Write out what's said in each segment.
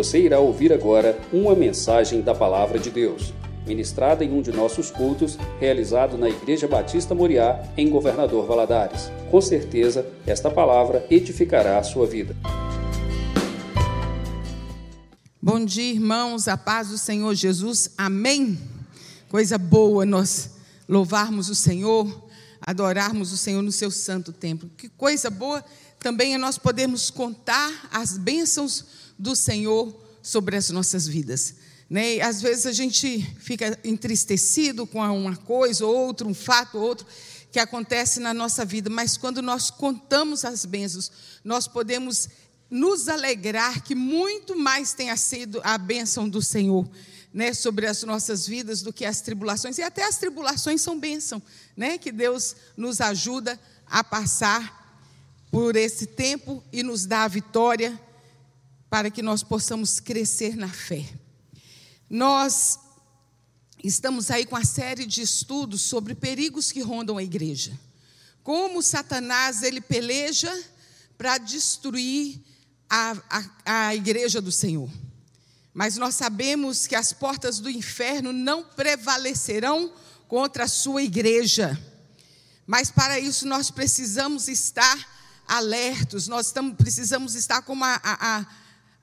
Você irá ouvir agora uma mensagem da Palavra de Deus, ministrada em um de nossos cultos, realizado na Igreja Batista Moriá, em Governador Valadares. Com certeza, esta palavra edificará a sua vida. Bom dia, irmãos, a paz do Senhor Jesus, amém. Coisa boa nós louvarmos o Senhor, adorarmos o Senhor no seu santo templo. Que coisa boa também é nós podermos contar as bênçãos do Senhor sobre as nossas vidas. Né? E às vezes a gente fica entristecido com uma coisa ou outra, um fato ou outro que acontece na nossa vida, mas quando nós contamos as bênçãos, nós podemos nos alegrar que muito mais tenha sido a bênção do Senhor. Né, sobre as nossas vidas do que as tribulações, e até as tribulações são bênção, né, que Deus nos ajuda a passar por esse tempo e nos dá a vitória para que nós possamos crescer na fé. Nós estamos aí com a série de estudos sobre perigos que rondam a igreja. Como Satanás ele peleja para destruir a, a, a igreja do Senhor. Mas nós sabemos que as portas do inferno não prevalecerão contra a sua igreja. Mas para isso nós precisamos estar alertos, nós estamos, precisamos estar como a, a,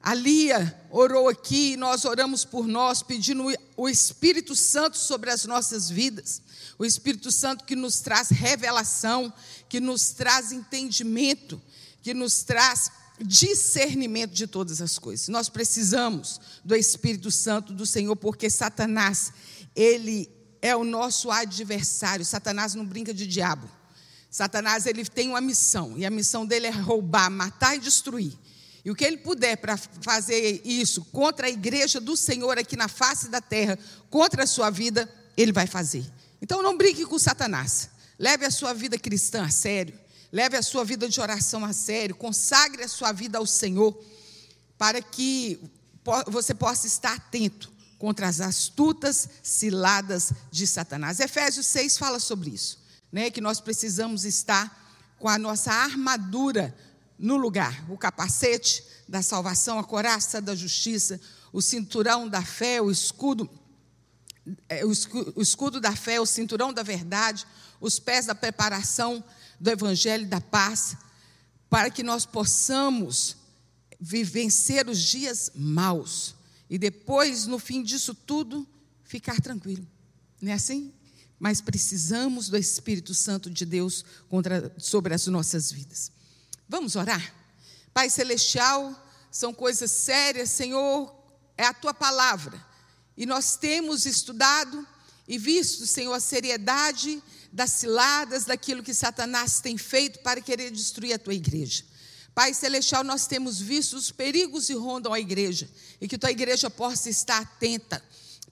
a Lia orou aqui, nós oramos por nós, pedindo o Espírito Santo sobre as nossas vidas. O Espírito Santo que nos traz revelação, que nos traz entendimento, que nos traz discernimento de todas as coisas. Nós precisamos do Espírito Santo do Senhor, porque Satanás, ele é o nosso adversário. Satanás não brinca de diabo. Satanás, ele tem uma missão, e a missão dele é roubar, matar e destruir. E o que ele puder para fazer isso contra a igreja do Senhor aqui na face da terra, contra a sua vida, ele vai fazer. Então não brinque com Satanás. Leve a sua vida cristã a sério. Leve a sua vida de oração a sério. Consagre a sua vida ao Senhor para que você possa estar atento contra as astutas ciladas de Satanás. Efésios 6 fala sobre isso, né? Que nós precisamos estar com a nossa armadura no lugar o capacete da salvação, a coraça da justiça, o cinturão da fé, o escudo, é, o escudo da fé, o cinturão da verdade, os pés da preparação do evangelho da paz, para que nós possamos vencer os dias maus e depois, no fim disso tudo, ficar tranquilo. Não é assim? Mas precisamos do Espírito Santo de Deus contra, sobre as nossas vidas. Vamos orar? Pai Celestial, são coisas sérias, Senhor, é a tua palavra. E nós temos estudado e visto, Senhor, a seriedade das ciladas, daquilo que Satanás tem feito para querer destruir a tua igreja. Pai Celestial, nós temos visto os perigos que rondam a igreja e que tua igreja possa estar atenta,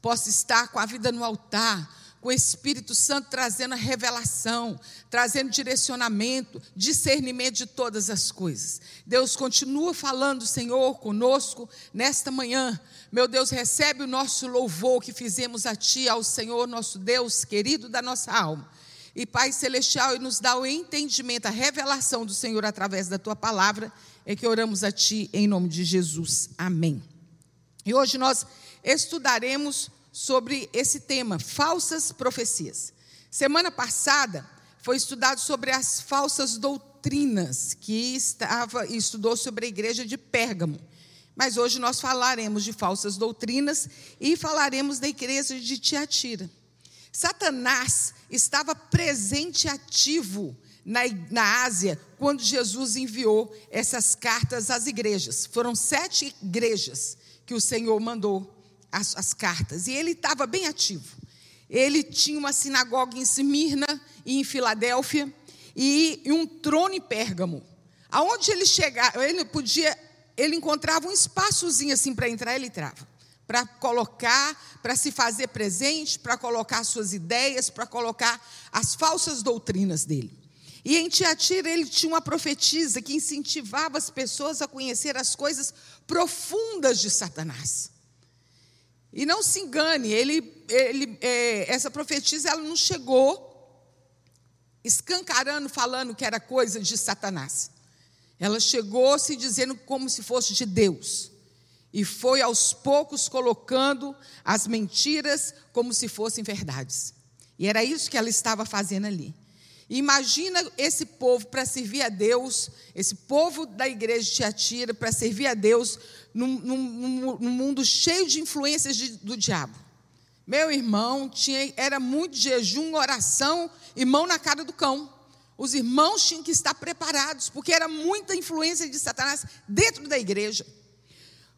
possa estar com a vida no altar, com o Espírito Santo trazendo a revelação, trazendo direcionamento, discernimento de todas as coisas. Deus continua falando, Senhor, conosco nesta manhã. Meu Deus, recebe o nosso louvor que fizemos a Ti, ao Senhor, nosso Deus querido da nossa alma. E Pai Celestial, e nos dá o entendimento, a revelação do Senhor através da Tua palavra, é que oramos a Ti em nome de Jesus. Amém. E hoje nós estudaremos sobre esse tema, falsas profecias. Semana passada foi estudado sobre as falsas doutrinas que estava estudou sobre a igreja de Pérgamo. Mas hoje nós falaremos de falsas doutrinas e falaremos da igreja de Tiatira. Satanás estava presente ativo na, na Ásia quando Jesus enviou essas cartas às igrejas. Foram sete igrejas que o Senhor mandou as, as cartas. E ele estava bem ativo. Ele tinha uma sinagoga em Esmirna e em Filadélfia e, e um trono em Pérgamo. Aonde ele chegava, ele podia, ele encontrava um espaçozinho assim para entrar, ele entrava. Para colocar, para se fazer presente, para colocar suas ideias, para colocar as falsas doutrinas dele. E em Tiatira ele tinha uma profetisa que incentivava as pessoas a conhecer as coisas profundas de Satanás. E não se engane, ele, ele, é, essa profetisa ela não chegou escancarando, falando que era coisa de Satanás. Ela chegou se dizendo como se fosse de Deus. e foi aos poucos colocando as mentiras como se fossem verdades. E era isso que ela estava fazendo ali. Imagina esse povo para servir a Deus, esse povo da igreja de Tiatira para servir a Deus num, num, num, mundo cheio de influências de, do diabo. Meu irmão, tinha, era muito jejum, oração e mão na cara do cão. Os irmãos tinham que estar preparados, porque era muita influência de Satanás dentro da igreja.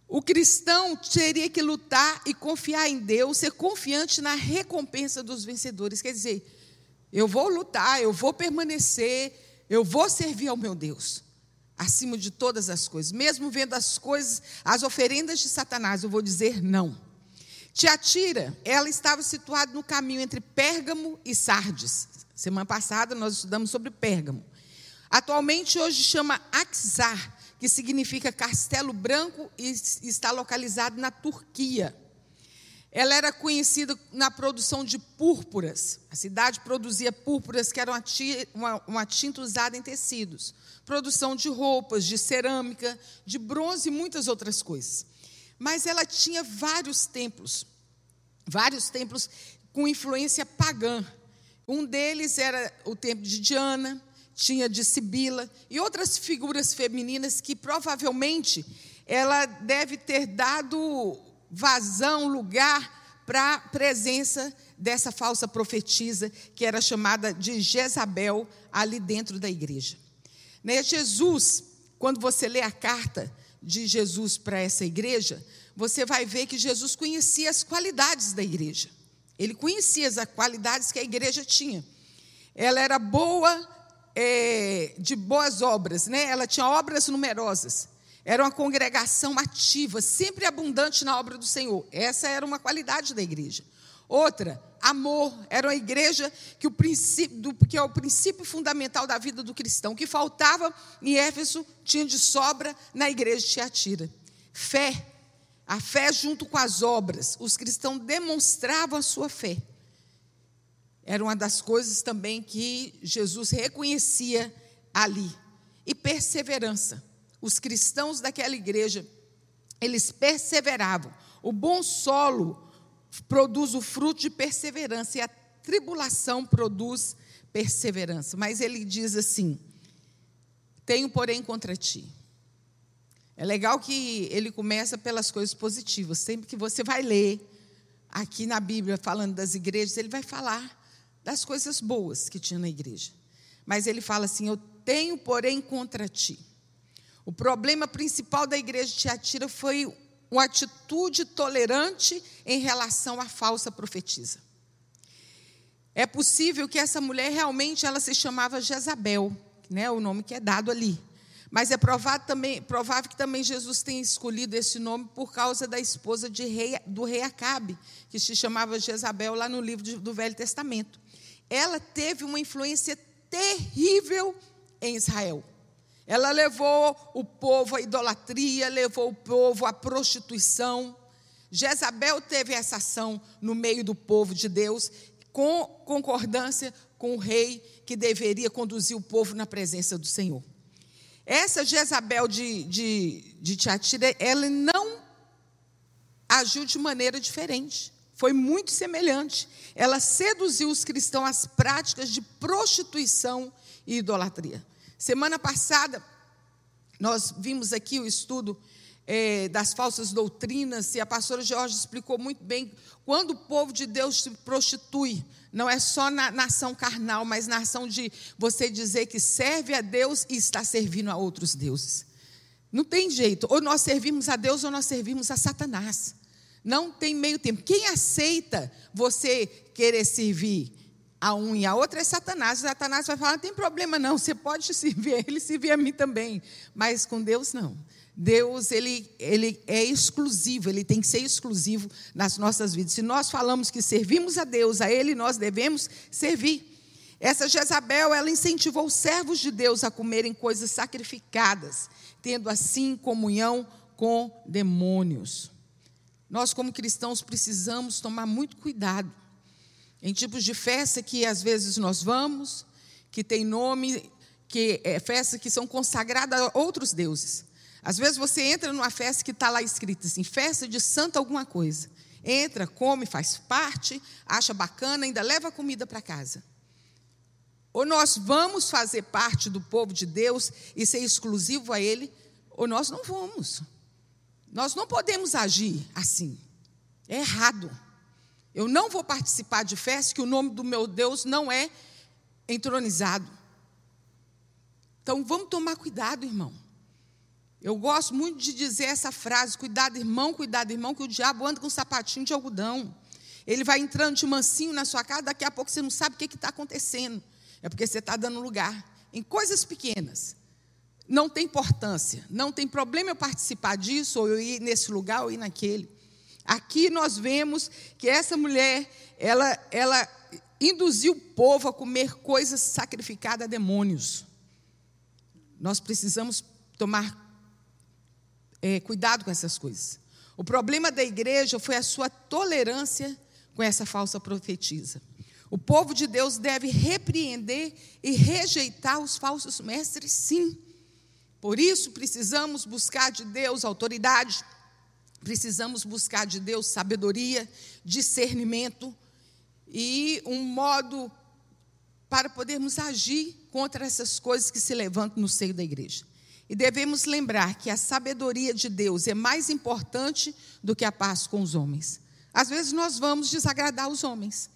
O cristão teria que lutar e confiar em Deus, ser confiante na recompensa dos vencedores. Quer dizer, eu vou lutar, eu vou permanecer, eu vou servir ao meu Deus, acima de todas as coisas. Mesmo vendo as coisas, as oferendas de Satanás, eu vou dizer não. Tiatira, ela estava situada no caminho entre Pérgamo e Sardes. Semana passada nós estudamos sobre Pérgamo. Atualmente hoje chama Axar, que significa Castelo Branco e está localizado na Turquia. Ela era conhecida na produção de púrpuras. A cidade produzia púrpuras, que eram uma, tinta usada em tecidos. Produção de roupas, de cerâmica, de bronze e muitas outras coisas. Mas ela tinha vários templos, vários templos com influência pagã. Um deles era o templo de Diana, tinha de Sibila e outras figuras femininas que provavelmente ela deve ter dado vazão, lugar para a presença dessa falsa profetisa que era chamada de Jezabel ali dentro da igreja. Né? Jesus, quando você lê a carta de Jesus para essa igreja, você vai ver que Jesus conhecia as qualidades da igreja. Ele conhecia as qualidades que a igreja tinha. Ela era boa é, de boas obras, né? ela tinha obras numerosas. Era uma congregação ativa, sempre abundante na obra do Senhor. Essa era uma qualidade da igreja. Outra, amor. Era uma igreja que, o princípio, que é o princípio fundamental da vida do cristão. O que faltava em Éfeso tinha de sobra na igreja de Tiatira. Fé. A fé junto com as obras. Os cristãos demonstravam a sua fé era uma das coisas também que Jesus reconhecia ali. E perseverança. Os cristãos daquela igreja, eles perseveravam. O bom solo produz o fruto de perseverança e a tribulação produz perseverança. Mas ele diz assim: Tenho, porém, contra ti. É legal que ele começa pelas coisas positivas. Sempre que você vai ler aqui na Bíblia falando das igrejas, ele vai falar das coisas boas que tinha na igreja. Mas ele fala assim: Eu tenho, porém, contra ti. O problema principal da igreja de Tiatira foi uma atitude tolerante em relação à falsa profetisa. É possível que essa mulher realmente ela se chamava Jezabel, né, o nome que é dado ali. Mas é provável, também, provável que também Jesus tenha escolhido esse nome por causa da esposa rei, do rei Acabe, que se chamava Jezabel lá no livro de, do Velho Testamento ela teve uma influência terrível em Israel. Ela levou o povo à idolatria, levou o povo à prostituição. Jezabel teve essa ação no meio do povo de Deus, com concordância com o rei que deveria conduzir o povo na presença do Senhor. Essa Jezabel de, de, de Tiatira, ela não agiu de maneira diferente foi muito semelhante. Ela seduziu os cristãos às práticas de prostituição e idolatria. Semana passada, nós vimos aqui o estudo é, das falsas doutrinas, e a pastora Jorge explicou muito bem quando o povo de Deus se prostitui. Não é só na nação carnal, mas na ação de você dizer que serve a Deus e está servindo a outros deuses. Não tem jeito. Ou nós servimos a Deus ou nós servimos a Satanás. Não tem meio tempo. Quem aceita você querer servir a um e a outra é Satanás. Satanás vai falar: não tem problema não, você pode servir a ele, servir a mim também. Mas com Deus, não. Deus, ele, ele é exclusivo, ele tem que ser exclusivo nas nossas vidas. Se nós falamos que servimos a Deus, a Ele nós devemos servir. Essa Jezabel, ela incentivou os servos de Deus a comerem coisas sacrificadas, tendo assim comunhão com demônios. Nós, como cristãos, precisamos tomar muito cuidado em tipos de festa que às vezes nós vamos, que tem nome, que é festa que são consagradas a outros deuses. Às vezes você entra numa festa que está lá escrito assim, festa de santo alguma coisa. Entra, come, faz parte, acha bacana, ainda leva comida para casa. Ou nós vamos fazer parte do povo de Deus e ser exclusivo a Ele, ou nós não vamos. Nós não podemos agir assim. É errado. Eu não vou participar de festa que o nome do meu Deus não é entronizado. Então vamos tomar cuidado, irmão. Eu gosto muito de dizer essa frase: cuidado, irmão, cuidado, irmão, que o diabo anda com um sapatinho de algodão. Ele vai entrando de mansinho na sua casa, daqui a pouco você não sabe o que está acontecendo. É porque você está dando lugar em coisas pequenas. Não tem importância, não tem problema eu participar disso, ou eu ir nesse lugar, ou ir naquele. Aqui nós vemos que essa mulher, ela, ela induziu o povo a comer coisas sacrificadas a demônios. Nós precisamos tomar é, cuidado com essas coisas. O problema da igreja foi a sua tolerância com essa falsa profetisa. O povo de Deus deve repreender e rejeitar os falsos mestres, sim. Por isso precisamos buscar de Deus autoridade, precisamos buscar de Deus sabedoria, discernimento e um modo para podermos agir contra essas coisas que se levantam no seio da igreja. E devemos lembrar que a sabedoria de Deus é mais importante do que a paz com os homens. Às vezes nós vamos desagradar os homens.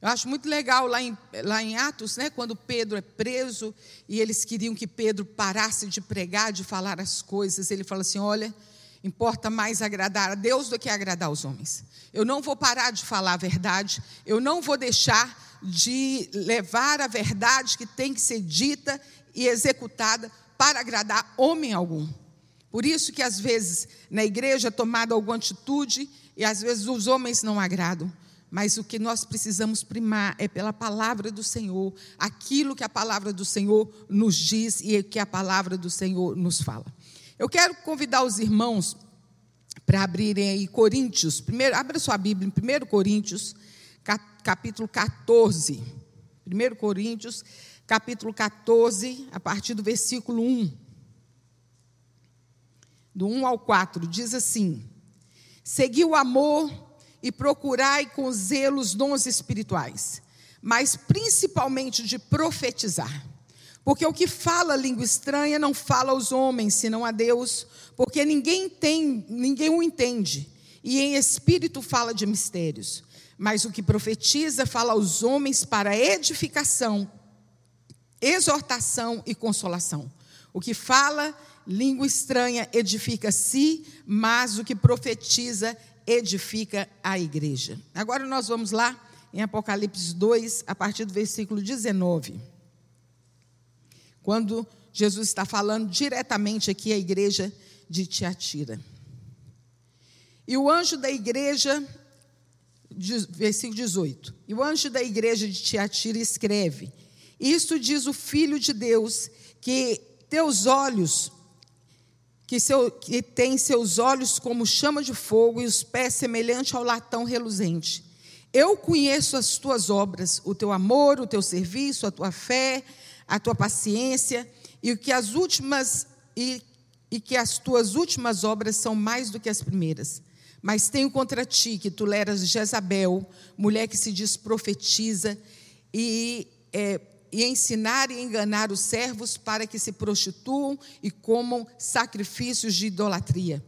Eu acho muito legal lá em, lá em Atos, né, quando Pedro é preso e eles queriam que Pedro parasse de pregar, de falar as coisas. Ele fala assim: Olha, importa mais agradar a Deus do que agradar os homens. Eu não vou parar de falar a verdade, eu não vou deixar de levar a verdade que tem que ser dita e executada para agradar homem algum. Por isso que às vezes na igreja é tomada alguma atitude e às vezes os homens não agradam. Mas o que nós precisamos primar é pela palavra do Senhor, aquilo que a palavra do Senhor nos diz e que a palavra do Senhor nos fala. Eu quero convidar os irmãos para abrirem aí Coríntios, primeiro, abra sua Bíblia em 1 Coríntios, capítulo 14. 1 Coríntios, capítulo 14, a partir do versículo 1. Do 1 ao 4, diz assim: Segui o amor e procurai com zelo os dons espirituais, mas principalmente de profetizar. Porque o que fala língua estranha não fala aos homens, senão a Deus, porque ninguém tem, ninguém o entende. E em espírito fala de mistérios. Mas o que profetiza fala aos homens para edificação, exortação e consolação. O que fala língua estranha edifica a si, mas o que profetiza edifica a igreja. Agora nós vamos lá em Apocalipse 2, a partir do versículo 19. Quando Jesus está falando diretamente aqui à igreja de Tiatira. E o anjo da igreja, versículo 18. E o anjo da igreja de Tiatira escreve: Isto diz o Filho de Deus, que teus olhos, que, seu, que tem seus olhos como chama de fogo e os pés semelhante ao latão reluzente. Eu conheço as tuas obras, o teu amor, o teu serviço, a tua fé, a tua paciência, e que as últimas e, e que as tuas últimas obras são mais do que as primeiras. Mas tenho contra ti que tu leras Jezabel, mulher que se diz profetiza, e é, e ensinar e enganar os servos para que se prostituam e comam sacrifícios de idolatria.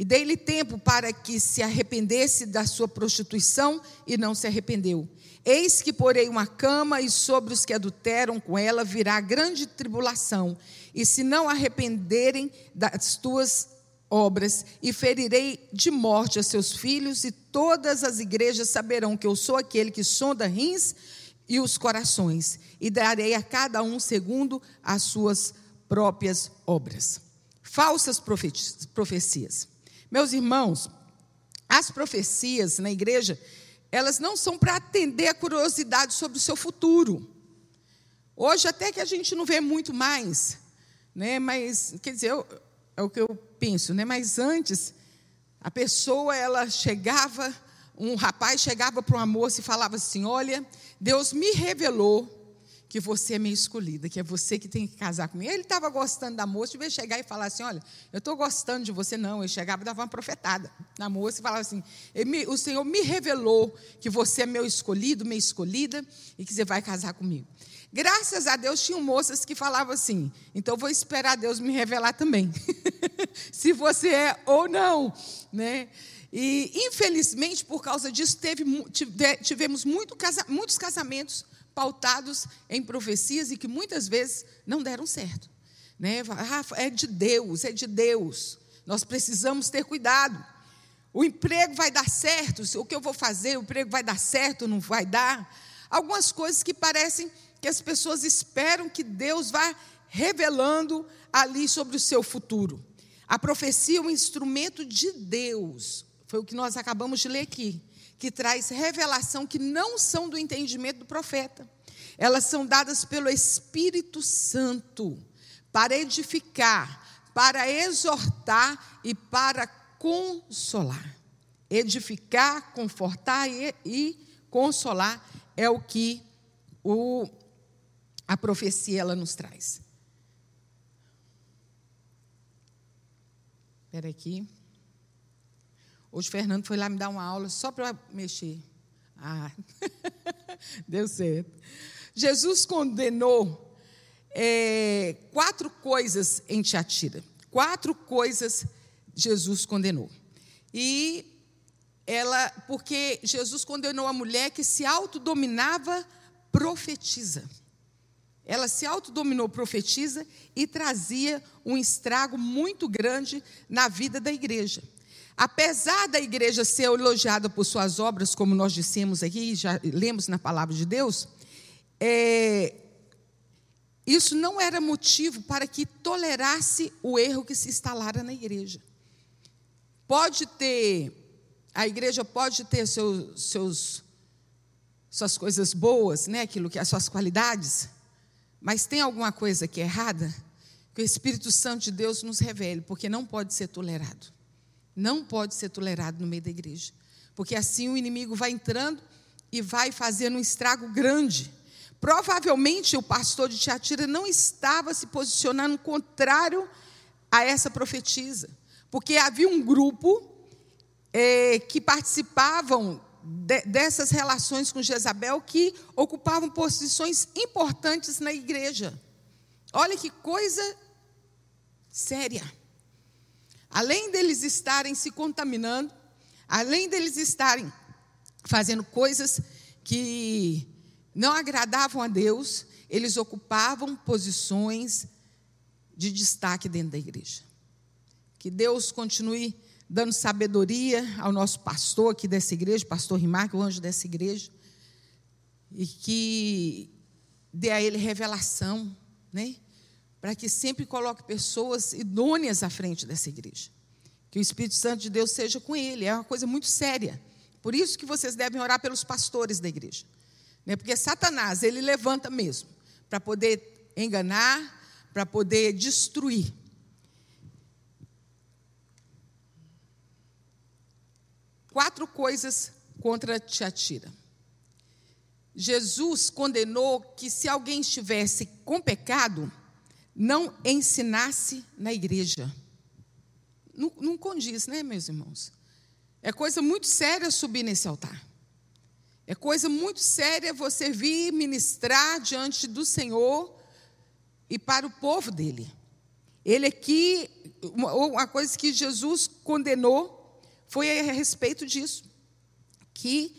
E dei-lhe tempo para que se arrependesse da sua prostituição e não se arrependeu. Eis que porei uma cama e sobre os que adulteram com ela virá grande tribulação. E se não arrependerem das tuas obras, e ferirei de morte a seus filhos, e todas as igrejas saberão que eu sou aquele que sonda rins e os corações, e darei a cada um segundo as suas próprias obras. Falsas profecias. Meus irmãos, as profecias na igreja, elas não são para atender a curiosidade sobre o seu futuro. Hoje até que a gente não vê muito mais, né? Mas quer dizer, eu, é o que eu penso, né? Mas antes a pessoa ela chegava um rapaz chegava para uma moça e falava assim: Olha, Deus me revelou que você é minha escolhida, que é você que tem que casar comigo. Ele estava gostando da moça, devia chegar e falar assim: Olha, eu estou gostando de você. Não, ele chegava e dava uma profetada na moça e falava assim: O Senhor me revelou que você é meu escolhido, minha escolhida, e que você vai casar comigo. Graças a Deus tinham moças que falavam assim: então vou esperar Deus me revelar também, se você é ou não, né? E infelizmente por causa disso teve, tivemos muito, muitos casamentos pautados em profecias e que muitas vezes não deram certo. Né? Ah, é de Deus, é de Deus. Nós precisamos ter cuidado. O emprego vai dar certo, o que eu vou fazer, o emprego vai dar certo, não vai dar. Algumas coisas que parecem que as pessoas esperam que Deus vá revelando ali sobre o seu futuro. A profecia é um instrumento de Deus, foi o que nós acabamos de ler aqui que traz revelação que não são do entendimento do profeta. Elas são dadas pelo Espírito Santo para edificar, para exortar e para consolar. Edificar, confortar e, e consolar é o que o, a profecia ela nos traz. Espera aqui. Hoje o Fernando foi lá me dar uma aula só para mexer. Ah, deu certo. Jesus condenou é, quatro coisas em Tiatira. Quatro coisas Jesus condenou. E ela, porque Jesus condenou a mulher que se autodominava profetiza. Ela se autodominou profetiza e trazia um estrago muito grande na vida da igreja. Apesar da igreja ser elogiada por suas obras, como nós dissemos aqui, já lemos na palavra de Deus, é, isso não era motivo para que tolerasse o erro que se instalara na igreja. Pode ter, a igreja pode ter seus, suas coisas boas, né, aquilo que as suas qualidades, mas tem alguma coisa que é errada, que o Espírito Santo de Deus nos revele, porque não pode ser tolerado. Não pode ser tolerado no meio da igreja. Porque assim o inimigo vai entrando e vai fazendo um estrago grande. Provavelmente o pastor de Tiatira não estava se posicionando contrário a essa profetisa, porque havia um grupo é, que participavam de, dessas relações com Jezabel que ocupavam posições importantes na igreja. Olha que coisa séria. Além deles estarem se contaminando, além deles estarem fazendo coisas que não agradavam a Deus, eles ocupavam posições de destaque dentro da igreja. Que Deus continue dando sabedoria ao nosso pastor aqui dessa igreja, pastor Rimar, o anjo dessa igreja, e que dê a ele revelação, né? Para que sempre coloque pessoas idôneas à frente dessa igreja. Que o Espírito Santo de Deus seja com ele, é uma coisa muito séria. Por isso que vocês devem orar pelos pastores da igreja. Né? Porque Satanás, ele levanta mesmo, para poder enganar, para poder destruir. Quatro coisas contra Tiatira. Jesus condenou que se alguém estivesse com pecado, não ensinasse na igreja. Não, não condiz, né, meus irmãos? É coisa muito séria subir nesse altar. É coisa muito séria você vir ministrar diante do Senhor e para o povo dele. Ele aqui, uma coisa que Jesus condenou foi a respeito disso, que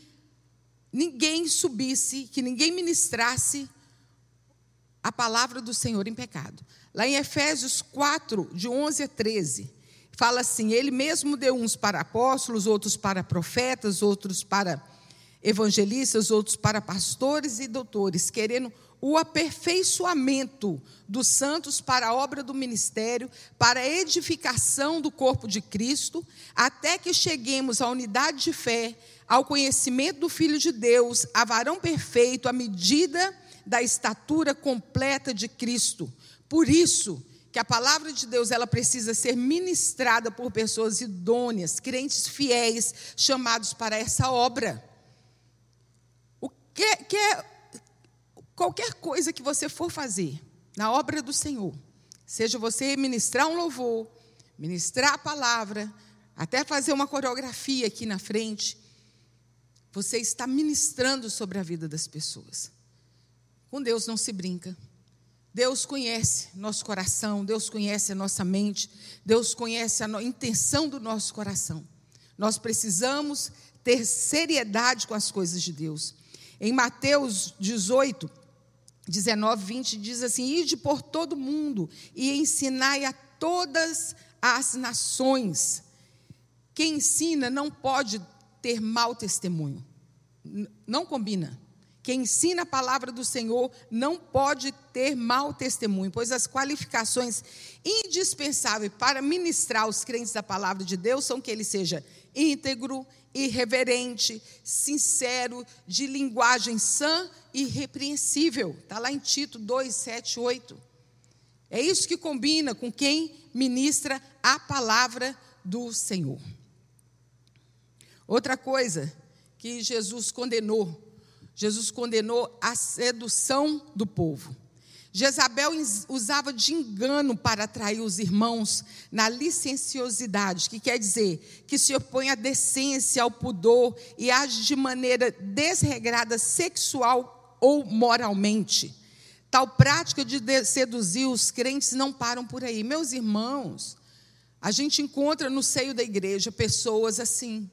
ninguém subisse, que ninguém ministrasse a palavra do Senhor em pecado. Lá em Efésios 4, de 11 a 13, fala assim: Ele mesmo deu uns para apóstolos, outros para profetas, outros para evangelistas, outros para pastores e doutores, querendo o aperfeiçoamento dos santos para a obra do ministério, para a edificação do corpo de Cristo, até que cheguemos à unidade de fé, ao conhecimento do Filho de Deus, a varão perfeito, à medida da estatura completa de Cristo. Por isso que a palavra de Deus ela precisa ser ministrada por pessoas idôneas, crentes fiéis, chamados para essa obra. O que, que é, qualquer coisa que você for fazer na obra do Senhor, seja você ministrar um louvor, ministrar a palavra, até fazer uma coreografia aqui na frente, você está ministrando sobre a vida das pessoas. Com Deus não se brinca. Deus conhece nosso coração, Deus conhece a nossa mente, Deus conhece a intenção do nosso coração. Nós precisamos ter seriedade com as coisas de Deus. Em Mateus 18, 19, 20, diz assim: Ide por todo mundo e ensinai a todas as nações. Quem ensina não pode ter mau testemunho. Não combina. Quem ensina a palavra do Senhor não pode ter mau testemunho, pois as qualificações indispensáveis para ministrar os crentes da palavra de Deus são que ele seja íntegro, irreverente, sincero, de linguagem sã e repreensível. Está lá em Tito 2, 7, 8. É isso que combina com quem ministra a palavra do Senhor. Outra coisa que Jesus condenou Jesus condenou a sedução do povo. Jezabel usava de engano para atrair os irmãos na licenciosidade, que quer dizer que se opõe à decência, ao pudor e age de maneira desregrada sexual ou moralmente. Tal prática de seduzir os crentes não param por aí. Meus irmãos, a gente encontra no seio da igreja pessoas assim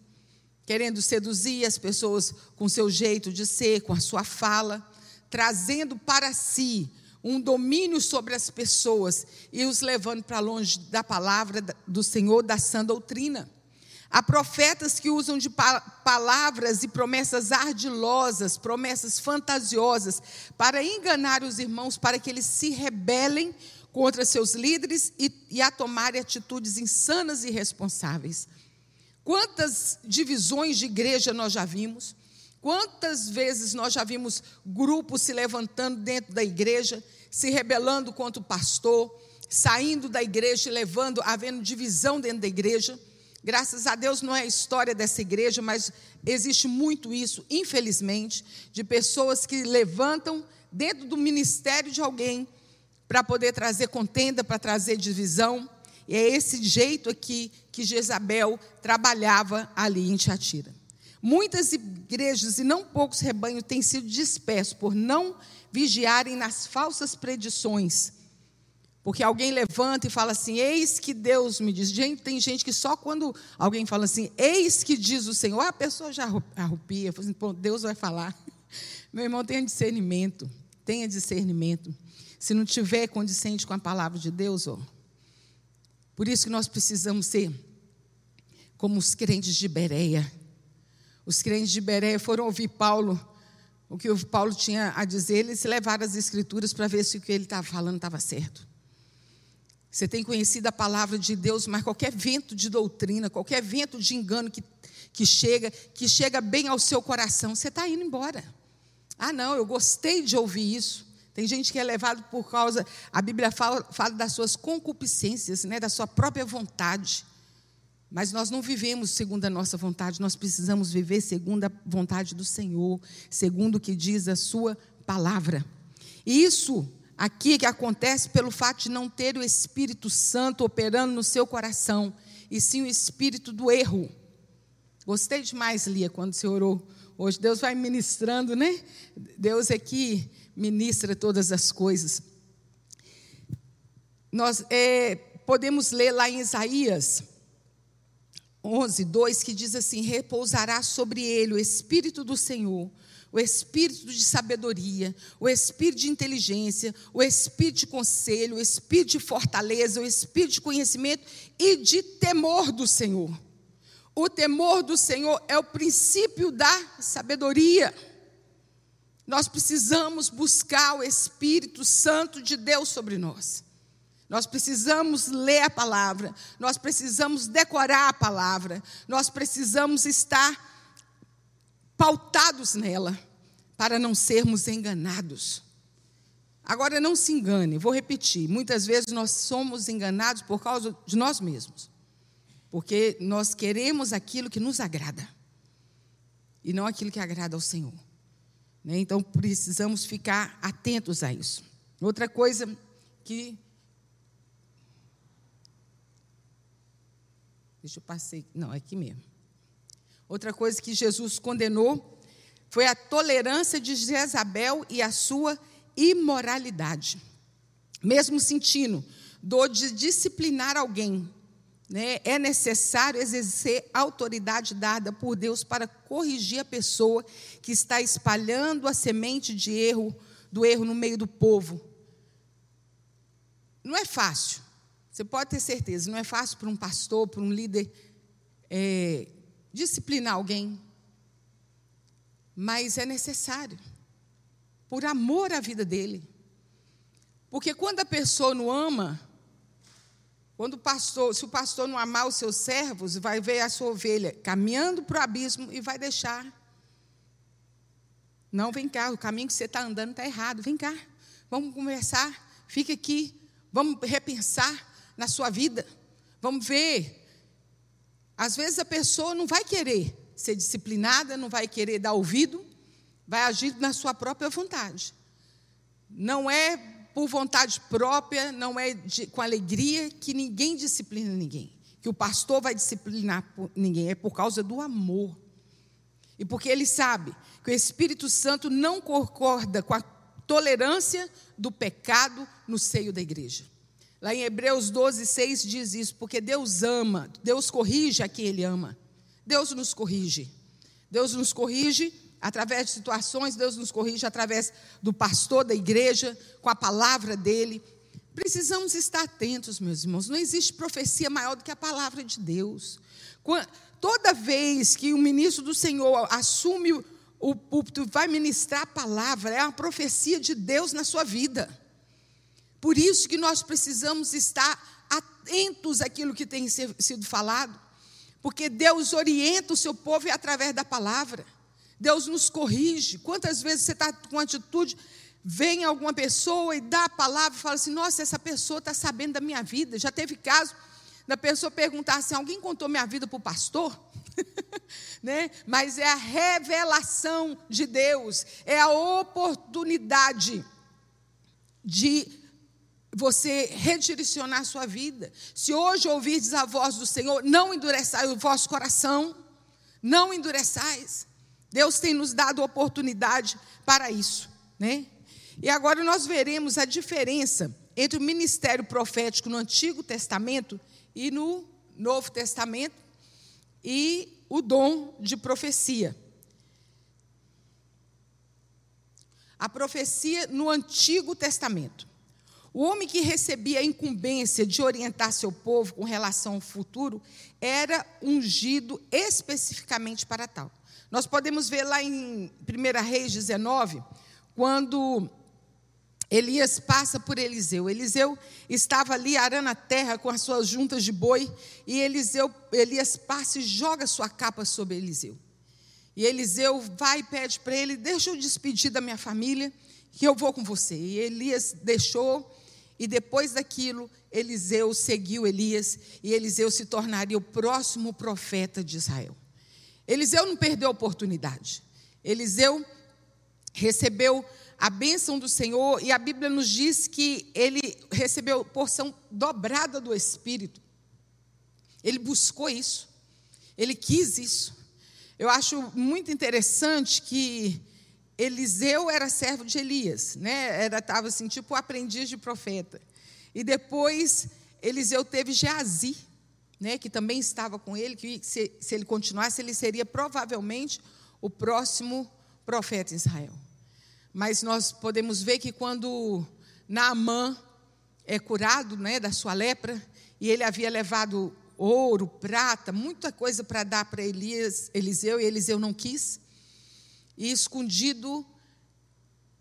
querendo seduzir as pessoas com seu jeito de ser, com a sua fala, trazendo para si um domínio sobre as pessoas e os levando para longe da palavra do Senhor, da sã doutrina. Há profetas que usam de palavras e promessas ardilosas, promessas fantasiosas, para enganar os irmãos, para que eles se rebelem contra seus líderes e, e a tomarem atitudes insanas e irresponsáveis. Quantas divisões de igreja nós já vimos? Quantas vezes nós já vimos grupos se levantando dentro da igreja, se rebelando contra o pastor, saindo da igreja e levando, havendo divisão dentro da igreja? Graças a Deus não é a história dessa igreja, mas existe muito isso, infelizmente, de pessoas que levantam dentro do ministério de alguém para poder trazer contenda, para trazer divisão. E é esse jeito aqui que Jezabel trabalhava ali em Tiatira. Muitas igrejas e não poucos rebanhos têm sido dispersos por não vigiarem nas falsas predições. Porque alguém levanta e fala assim: Eis que Deus me diz. Gente, tem gente que só quando alguém fala assim, Eis que diz o Senhor, a pessoa já arrupia, fala assim, Pô, Deus vai falar. Meu irmão, tenha discernimento, tenha discernimento. Se não tiver condicente com a palavra de Deus, ó, por isso que nós precisamos ser como os crentes de Bereia. Os crentes de Bereia foram ouvir Paulo, o que o Paulo tinha a dizer, eles levaram as escrituras para ver se o que ele estava falando estava certo. Você tem conhecido a palavra de Deus, mas qualquer vento de doutrina, qualquer vento de engano que, que chega, que chega bem ao seu coração, você está indo embora. Ah, não, eu gostei de ouvir isso. Tem gente que é levado por causa, a Bíblia fala, fala das suas concupiscências, né, da sua própria vontade. Mas nós não vivemos segundo a nossa vontade, nós precisamos viver segundo a vontade do Senhor, segundo o que diz a sua palavra. E isso aqui que acontece pelo fato de não ter o Espírito Santo operando no seu coração, e sim o espírito do erro. Gostei demais, Lia, quando você orou. Hoje Deus vai ministrando, né? Deus é que ministra todas as coisas. Nós é, podemos ler lá em Isaías 11, 2, que diz assim: Repousará sobre ele o Espírito do Senhor, o Espírito de sabedoria, o Espírito de inteligência, o Espírito de conselho, o Espírito de fortaleza, o Espírito de conhecimento e de temor do Senhor. O temor do Senhor é o princípio da sabedoria. Nós precisamos buscar o Espírito Santo de Deus sobre nós. Nós precisamos ler a palavra, nós precisamos decorar a palavra, nós precisamos estar pautados nela, para não sermos enganados. Agora, não se engane, vou repetir: muitas vezes nós somos enganados por causa de nós mesmos, porque nós queremos aquilo que nos agrada, e não aquilo que agrada ao Senhor. Né? Então precisamos ficar atentos a isso. Outra coisa que. Deixa eu passar. Não, é aqui mesmo. Outra coisa que Jesus condenou foi a tolerância de Jezabel e a sua imoralidade. Mesmo sentindo dor de disciplinar alguém, né, é necessário exercer autoridade dada por Deus para corrigir a pessoa que está espalhando a semente de erro, do erro no meio do povo. Não é fácil, você pode ter certeza, não é fácil para um pastor, para um líder é, disciplinar alguém, mas é necessário, por amor à vida dele. Porque quando a pessoa não ama, quando o pastor, se o pastor não amar os seus servos, vai ver a sua ovelha caminhando para o abismo e vai deixar. Não, vem cá, o caminho que você está andando está errado. Vem cá, vamos conversar, fica aqui, vamos repensar na sua vida. Vamos ver. Às vezes a pessoa não vai querer ser disciplinada, não vai querer dar ouvido, vai agir na sua própria vontade. Não é por vontade própria, não é de, com alegria que ninguém disciplina ninguém, que o pastor vai disciplinar ninguém, é por causa do amor. E porque ele sabe que o Espírito Santo não concorda com a tolerância do pecado no seio da igreja. Lá em Hebreus 12, 6 diz isso, porque Deus ama, Deus corrige a quem Ele ama. Deus nos corrige. Deus nos corrige Através de situações, Deus nos corrige através do pastor da igreja, com a palavra dele. Precisamos estar atentos, meus irmãos. Não existe profecia maior do que a palavra de Deus. Toda vez que o ministro do Senhor assume o púlpito, vai ministrar a palavra, é uma profecia de Deus na sua vida. Por isso que nós precisamos estar atentos àquilo que tem sido falado, porque Deus orienta o seu povo através da palavra. Deus nos corrige. Quantas vezes você está com atitude, vem alguma pessoa e dá a palavra e fala assim: Nossa, essa pessoa está sabendo da minha vida. Já teve caso da pessoa perguntar assim: Alguém contou minha vida para o pastor? né? Mas é a revelação de Deus, é a oportunidade de você redirecionar a sua vida. Se hoje ouvirdes a voz do Senhor, não endureçais o vosso coração, não endureçais. Deus tem nos dado oportunidade para isso, né? E agora nós veremos a diferença entre o ministério profético no Antigo Testamento e no Novo Testamento e o dom de profecia. A profecia no Antigo Testamento. O homem que recebia a incumbência de orientar seu povo com relação ao futuro era ungido especificamente para tal. Nós podemos ver lá em 1 Reis 19, quando Elias passa por Eliseu. Eliseu estava ali arando a terra com as suas juntas de boi, e Eliseu, Elias passa e joga sua capa sobre Eliseu. E Eliseu vai e pede para ele: Deixa eu despedir da minha família, que eu vou com você. E Elias deixou, e depois daquilo, Eliseu seguiu Elias, e Eliseu se tornaria o próximo profeta de Israel. Eliseu não perdeu a oportunidade. Eliseu recebeu a bênção do Senhor e a Bíblia nos diz que ele recebeu porção dobrada do Espírito. Ele buscou isso. Ele quis isso. Eu acho muito interessante que Eliseu era servo de Elias, né? Era estava assim, tipo aprendiz de profeta. E depois Eliseu teve Geazi né, que também estava com ele, que se, se ele continuasse, ele seria provavelmente o próximo profeta em Israel. Mas nós podemos ver que quando Naamã é curado né, da sua lepra, e ele havia levado ouro, prata, muita coisa para dar para Elias, Eliseu, e Eliseu não quis, e escondido,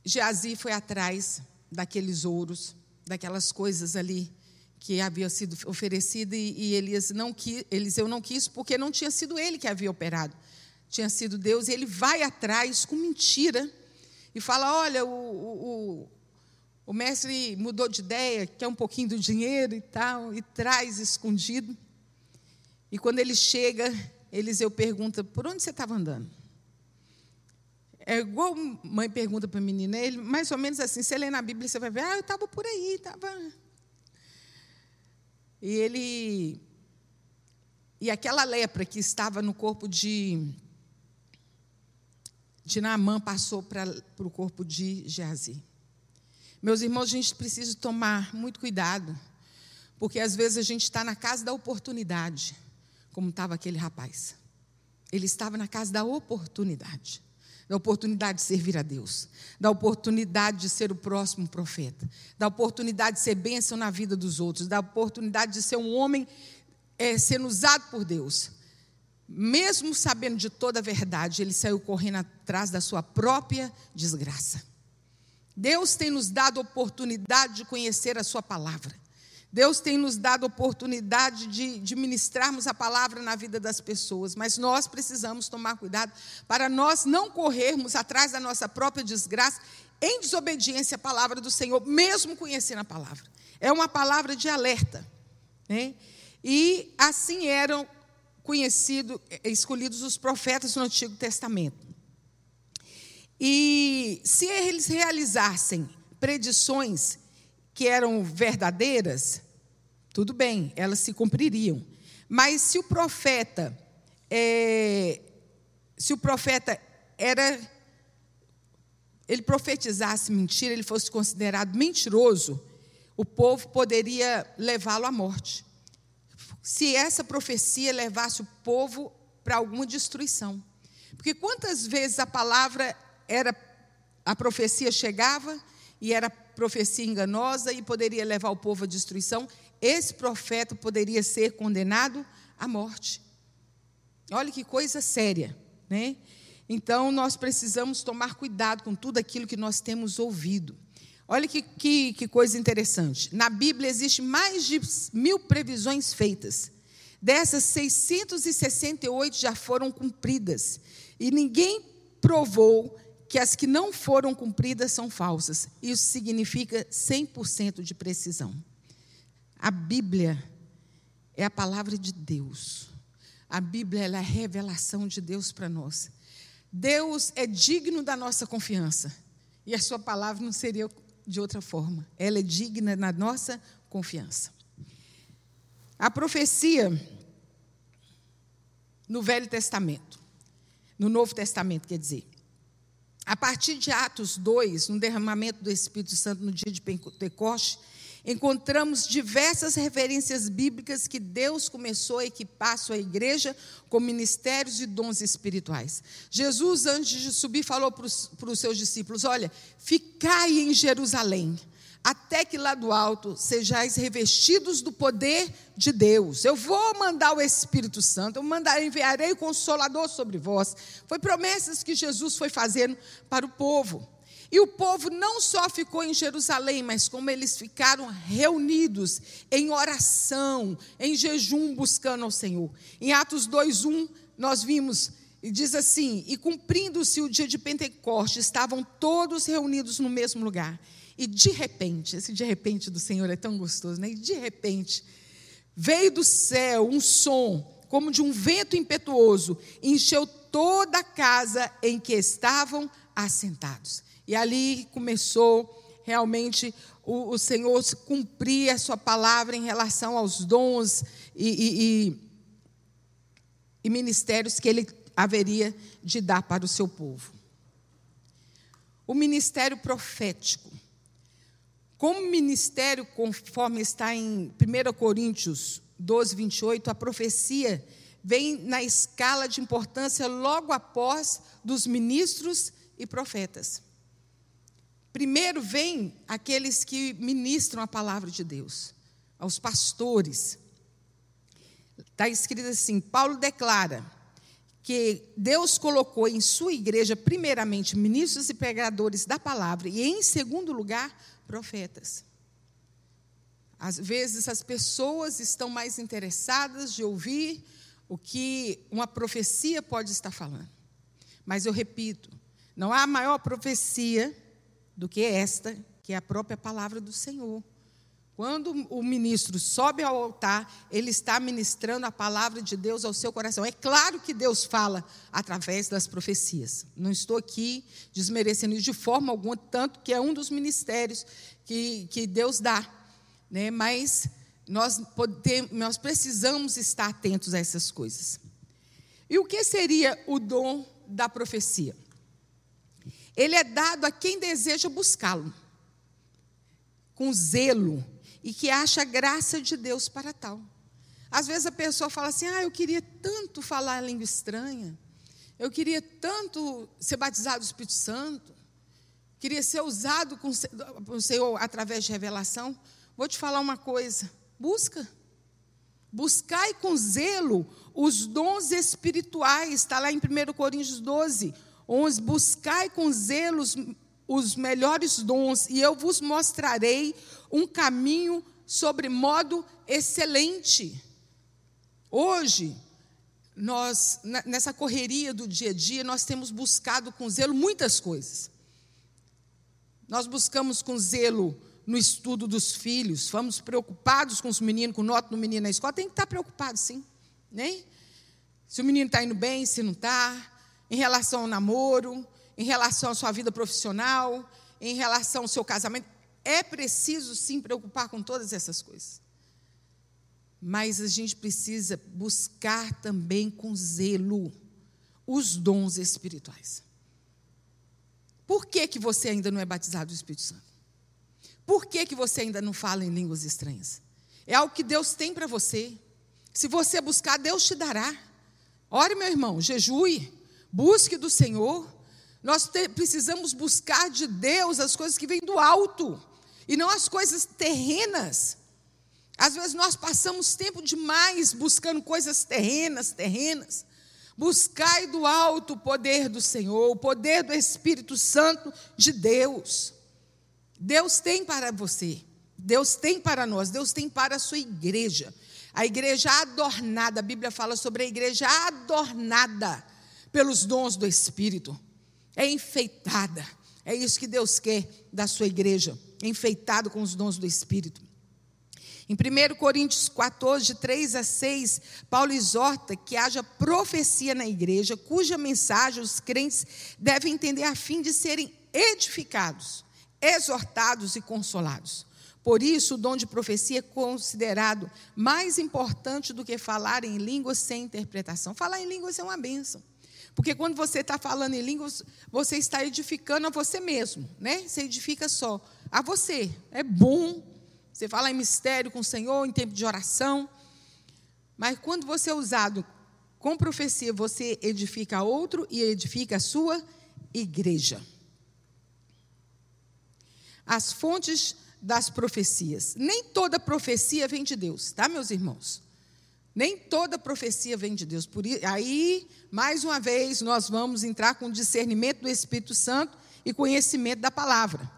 Geazi foi atrás daqueles ouros, daquelas coisas ali que havia sido oferecida e, e Elias não quis, Eliseu não quis porque não tinha sido ele que havia operado, tinha sido Deus. E ele vai atrás com mentira e fala: Olha, o, o, o mestre mudou de ideia, quer um pouquinho do dinheiro e tal, e traz escondido. E quando ele chega, Eliseu pergunta: Por onde você estava andando? É igual mãe pergunta para o menino, ele, mais ou menos assim, você lê na Bíblia, você vai ver, ah, eu estava por aí, estava. E ele. E aquela lepra que estava no corpo de, de Naamã passou para o corpo de Geazi. Meus irmãos, a gente precisa tomar muito cuidado, porque às vezes a gente está na casa da oportunidade, como estava aquele rapaz. Ele estava na casa da oportunidade da oportunidade de servir a Deus, da oportunidade de ser o próximo profeta, da oportunidade de ser bênção na vida dos outros, da oportunidade de ser um homem é, sendo usado por Deus. Mesmo sabendo de toda a verdade, ele saiu correndo atrás da sua própria desgraça. Deus tem nos dado oportunidade de conhecer a Sua palavra. Deus tem nos dado oportunidade de, de, ministrarmos a palavra na vida das pessoas, mas nós precisamos tomar cuidado para nós não corrermos atrás da nossa própria desgraça em desobediência à palavra do Senhor, mesmo conhecendo a palavra. É uma palavra de alerta. Né? E assim eram conhecidos, escolhidos os profetas no Antigo Testamento. E se eles realizassem predições que eram verdadeiras, tudo bem, elas se cumpririam. Mas se o profeta, é, se o profeta era, ele profetizasse mentira, ele fosse considerado mentiroso, o povo poderia levá-lo à morte. Se essa profecia levasse o povo para alguma destruição. Porque quantas vezes a palavra era, a profecia chegava e era profecia enganosa e poderia levar o povo à destruição, esse profeta poderia ser condenado à morte. Olha que coisa séria, né? Então nós precisamos tomar cuidado com tudo aquilo que nós temos ouvido. Olha que, que, que coisa interessante. Na Bíblia existe mais de mil previsões feitas. Dessas, 668 já foram cumpridas. E ninguém provou que as que não foram cumpridas são falsas. Isso significa 100% de precisão. A Bíblia é a palavra de Deus. A Bíblia é a revelação de Deus para nós. Deus é digno da nossa confiança. E a sua palavra não seria de outra forma. Ela é digna da nossa confiança. A profecia no Velho Testamento, no Novo Testamento, quer dizer, a partir de Atos 2, no derramamento do Espírito Santo no dia de Pentecoste, encontramos diversas referências bíblicas que Deus começou a equipar sua igreja com ministérios e dons espirituais. Jesus, antes de subir, falou para os, para os seus discípulos: Olha, ficai em Jerusalém até que lá do alto sejais revestidos do poder de Deus. Eu vou mandar o Espírito Santo, eu mandar, enviarei o Consolador sobre vós. Foi promessas que Jesus foi fazendo para o povo. E o povo não só ficou em Jerusalém, mas como eles ficaram reunidos em oração, em jejum, buscando ao Senhor. Em Atos 2:1 nós vimos e diz assim: "E cumprindo-se o dia de Pentecostes, estavam todos reunidos no mesmo lugar." E de repente, esse de repente do Senhor é tão gostoso, né? E de repente, veio do céu um som, como de um vento impetuoso, e encheu toda a casa em que estavam assentados. E ali começou realmente o, o Senhor cumprir a sua palavra em relação aos dons e, e, e, e ministérios que ele haveria de dar para o seu povo. O ministério profético como ministério, conforme está em 1 Coríntios 12, 28, a profecia vem na escala de importância logo após dos ministros e profetas. Primeiro vem aqueles que ministram a palavra de Deus, aos pastores. Está escrito assim: Paulo declara que Deus colocou em sua igreja, primeiramente, ministros e pregadores da palavra, e em segundo lugar, profetas. Às vezes as pessoas estão mais interessadas de ouvir o que uma profecia pode estar falando. Mas eu repito, não há maior profecia do que esta, que é a própria palavra do Senhor. Quando o ministro sobe ao altar, ele está ministrando a palavra de Deus ao seu coração. É claro que Deus fala através das profecias. Não estou aqui desmerecendo isso de forma alguma, tanto que é um dos ministérios que, que Deus dá. Né? Mas nós, podemos, nós precisamos estar atentos a essas coisas. E o que seria o dom da profecia? Ele é dado a quem deseja buscá-lo, com zelo e que acha graça de Deus para tal. Às vezes a pessoa fala assim: ah, eu queria tanto falar a língua estranha, eu queria tanto ser batizado do Espírito Santo, queria ser usado com o Senhor através de revelação. Vou te falar uma coisa: busca. Buscai com zelo os dons espirituais, está lá em 1 Coríntios 12, 11. Buscai com zelo os melhores dons, e eu vos mostrarei um caminho sobre modo excelente. Hoje, nós, nessa correria do dia a dia, nós temos buscado com zelo muitas coisas. Nós buscamos com zelo no estudo dos filhos, fomos preocupados com os meninos, com nota do menino na escola, tem que estar preocupado, sim. Né? Se o menino está indo bem, se não está, em relação ao namoro, em relação à sua vida profissional, em relação ao seu casamento. É preciso sim preocupar com todas essas coisas. Mas a gente precisa buscar também com zelo os dons espirituais. Por que, que você ainda não é batizado do Espírito Santo? Por que, que você ainda não fala em línguas estranhas? É algo que Deus tem para você. Se você buscar, Deus te dará. Ore, meu irmão, jejue, busque do Senhor, nós te, precisamos buscar de Deus as coisas que vêm do alto e não as coisas terrenas. Às vezes nós passamos tempo demais buscando coisas terrenas, terrenas. Buscai do alto o poder do Senhor, o poder do Espírito Santo de Deus. Deus tem para você, Deus tem para nós, Deus tem para a sua igreja. A igreja adornada, a Bíblia fala sobre a igreja adornada pelos dons do Espírito é enfeitada. É isso que Deus quer da sua igreja, enfeitado com os dons do Espírito. Em 1 Coríntios 14, de 3 a 6, Paulo exorta que haja profecia na igreja, cuja mensagem os crentes devem entender a fim de serem edificados, exortados e consolados. Por isso, o dom de profecia é considerado mais importante do que falar em línguas sem interpretação. Falar em línguas é uma bênção. Porque quando você está falando em línguas, você está edificando a você mesmo, né? Você edifica só a você. É bom. Você fala em mistério com o Senhor, em tempo de oração. Mas quando você é usado com profecia, você edifica outro e edifica a sua igreja. As fontes das profecias. Nem toda profecia vem de Deus, tá, meus irmãos? Nem toda profecia vem de Deus. Por aí, mais uma vez, nós vamos entrar com discernimento do Espírito Santo e conhecimento da palavra.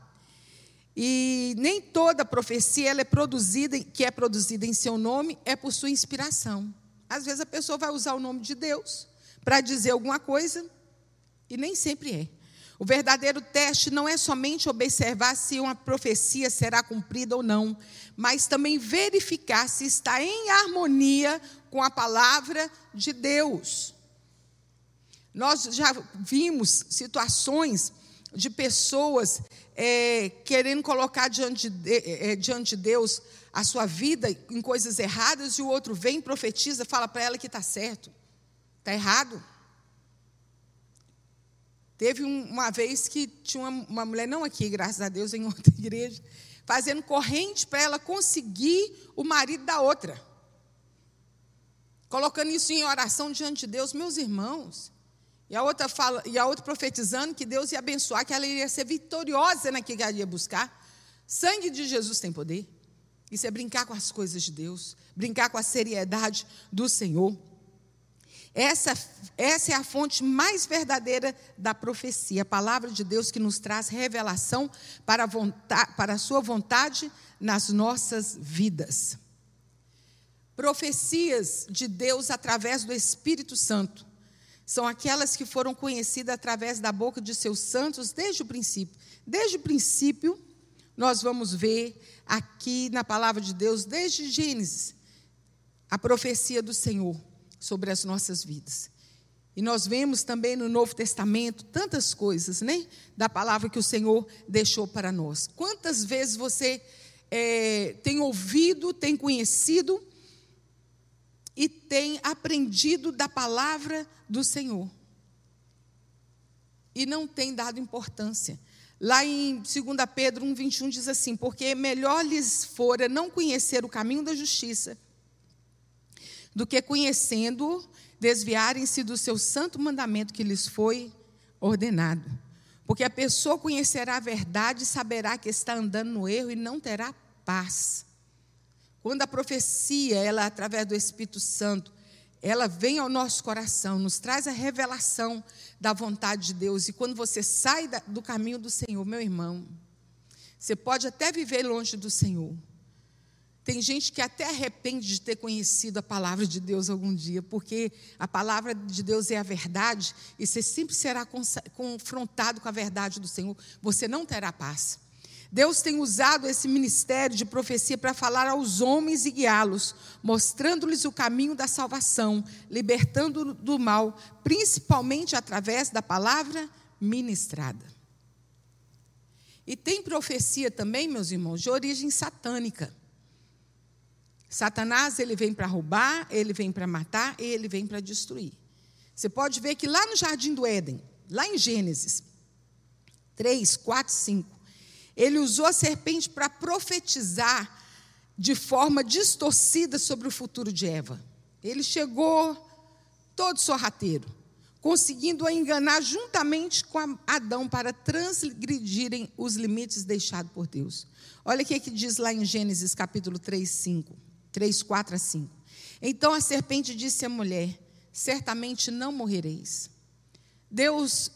E nem toda profecia ela é produzida, que é produzida em seu nome, é por sua inspiração. Às vezes a pessoa vai usar o nome de Deus para dizer alguma coisa e nem sempre é. O verdadeiro teste não é somente observar se uma profecia será cumprida ou não, mas também verificar se está em harmonia com a palavra de Deus. Nós já vimos situações de pessoas é, querendo colocar diante de, é, diante de Deus a sua vida em coisas erradas e o outro vem, profetiza, fala para ela que está certo. Está errado. Teve uma vez que tinha uma, uma mulher, não aqui, graças a Deus, em outra igreja, fazendo corrente para ela conseguir o marido da outra. Colocando isso em oração diante de Deus, meus irmãos. E a outra fala, e a outra profetizando que Deus ia abençoar, que ela iria ser vitoriosa naquilo que ela ia buscar. Sangue de Jesus tem poder. Isso é brincar com as coisas de Deus, brincar com a seriedade do Senhor. Essa, essa é a fonte mais verdadeira da profecia, a palavra de Deus que nos traz revelação para a, vontade, para a sua vontade nas nossas vidas. Profecias de Deus através do Espírito Santo são aquelas que foram conhecidas através da boca de seus santos desde o princípio. Desde o princípio, nós vamos ver aqui na palavra de Deus, desde Gênesis, a profecia do Senhor sobre as nossas vidas. E nós vemos também no Novo Testamento tantas coisas, né? Da palavra que o Senhor deixou para nós. Quantas vezes você é, tem ouvido, tem conhecido e tem aprendido da palavra do Senhor e não tem dado importância. Lá em 2 Pedro 1,21 diz assim: Porque melhor lhes fora não conhecer o caminho da justiça, do que conhecendo, desviarem-se do seu santo mandamento que lhes foi ordenado. Porque a pessoa conhecerá a verdade e saberá que está andando no erro e não terá paz. Quando a profecia, ela através do Espírito Santo, ela vem ao nosso coração, nos traz a revelação da vontade de Deus. E quando você sai do caminho do Senhor, meu irmão, você pode até viver longe do Senhor. Tem gente que até arrepende de ter conhecido a palavra de Deus algum dia, porque a palavra de Deus é a verdade, e você sempre será confrontado com a verdade do Senhor, você não terá paz. Deus tem usado esse ministério de profecia para falar aos homens e guiá-los, mostrando-lhes o caminho da salvação, libertando do mal, principalmente através da palavra ministrada. E tem profecia também, meus irmãos, de origem satânica. Satanás, ele vem para roubar, ele vem para matar e ele vem para destruir. Você pode ver que lá no jardim do Éden, lá em Gênesis 3, 4, 5, ele usou a serpente para profetizar de forma distorcida sobre o futuro de Eva. Ele chegou todo sorrateiro, conseguindo a enganar juntamente com Adão para transgredirem os limites deixados por Deus. Olha o que, é que diz lá em Gênesis capítulo 3, 5, 3, 4 a 5. Então a serpente disse à mulher: Certamente não morrereis. Deus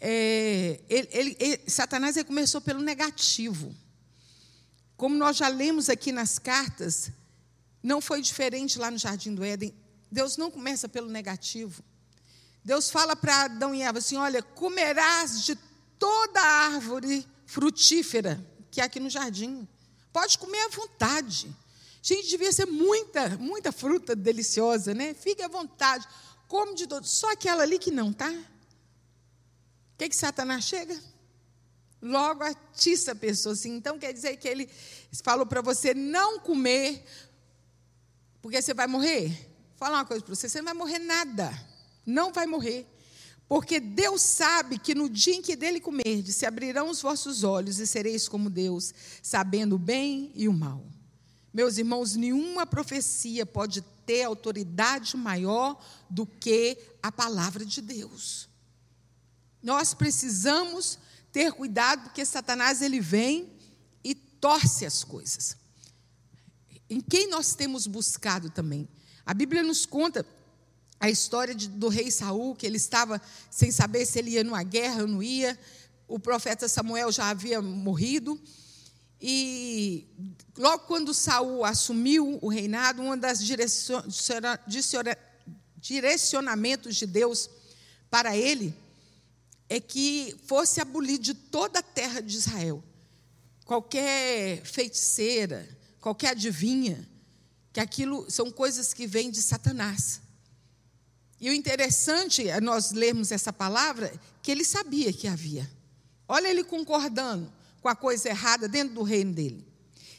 é, ele, ele, ele, Satanás ele começou pelo negativo. Como nós já lemos aqui nas cartas, não foi diferente lá no Jardim do Éden. Deus não começa pelo negativo. Deus fala para Adão e Eva assim: Olha, comerás de toda árvore frutífera que há aqui no jardim. Pode comer à vontade. Gente, devia ser muita, muita fruta deliciosa, né? Fique à vontade. Come de todo. Só aquela ali que não, tá? que, que Satanás chega? Logo atiça a pessoa assim. Então quer dizer que ele falou para você não comer, porque você vai morrer? Vou falar uma coisa para você: você não vai morrer nada. Não vai morrer. Porque Deus sabe que no dia em que dele comerdes, se abrirão os vossos olhos e sereis como Deus, sabendo o bem e o mal. Meus irmãos, nenhuma profecia pode ter autoridade maior do que a palavra de Deus. Nós precisamos ter cuidado porque Satanás ele vem e torce as coisas. Em quem nós temos buscado também? A Bíblia nos conta a história de, do rei Saul, que ele estava sem saber se ele ia numa guerra ou não ia. O profeta Samuel já havia morrido. E logo quando Saul assumiu o reinado, um dos direcionamentos de Deus para ele é que fosse abolido de toda a terra de Israel qualquer feiticeira, qualquer adivinha, que aquilo são coisas que vêm de Satanás. E o interessante é nós lermos essa palavra que ele sabia que havia. Olha ele concordando com a coisa errada dentro do reino dele.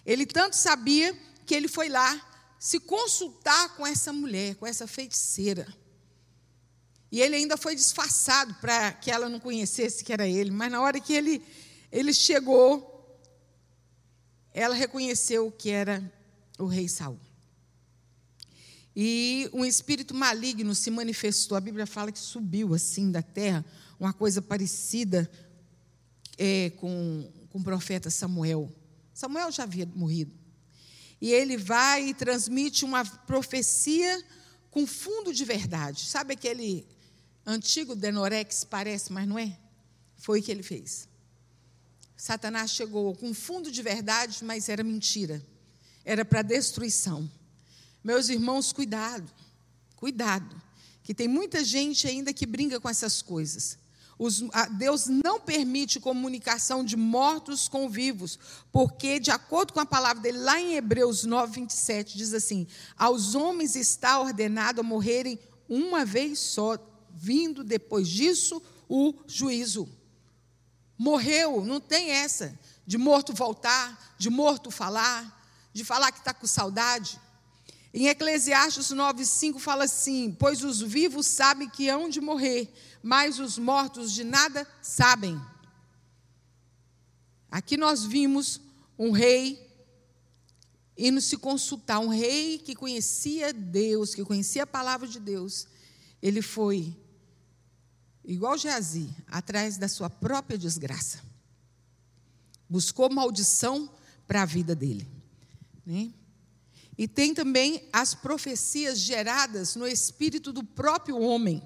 Ele tanto sabia que ele foi lá se consultar com essa mulher, com essa feiticeira. E ele ainda foi disfarçado para que ela não conhecesse que era ele. Mas na hora que ele, ele chegou, ela reconheceu que era o rei Saul. E um espírito maligno se manifestou. A Bíblia fala que subiu assim da terra, uma coisa parecida é, com, com o profeta Samuel. Samuel já havia morrido. E ele vai e transmite uma profecia com fundo de verdade. Sabe aquele antigo Denorex parece, mas não é? Foi o que ele fez. Satanás chegou com fundo de verdade, mas era mentira. Era para destruição. Meus irmãos, cuidado. Cuidado. Que tem muita gente ainda que brinca com essas coisas. Os, a, Deus não permite comunicação de mortos com vivos, porque, de acordo com a palavra dele, lá em Hebreus 9, 27, diz assim: Aos homens está ordenado morrerem uma vez só, vindo depois disso o juízo. Morreu, não tem essa de morto voltar, de morto falar, de falar que está com saudade. Em Eclesiastes 9,5 fala assim: Pois os vivos sabem que hão de morrer, mas os mortos de nada sabem. Aqui nós vimos um rei indo se consultar, um rei que conhecia Deus, que conhecia a palavra de Deus. Ele foi, igual Geazi, atrás da sua própria desgraça. Buscou maldição para a vida dele. Né? E tem também as profecias geradas no espírito do próprio homem.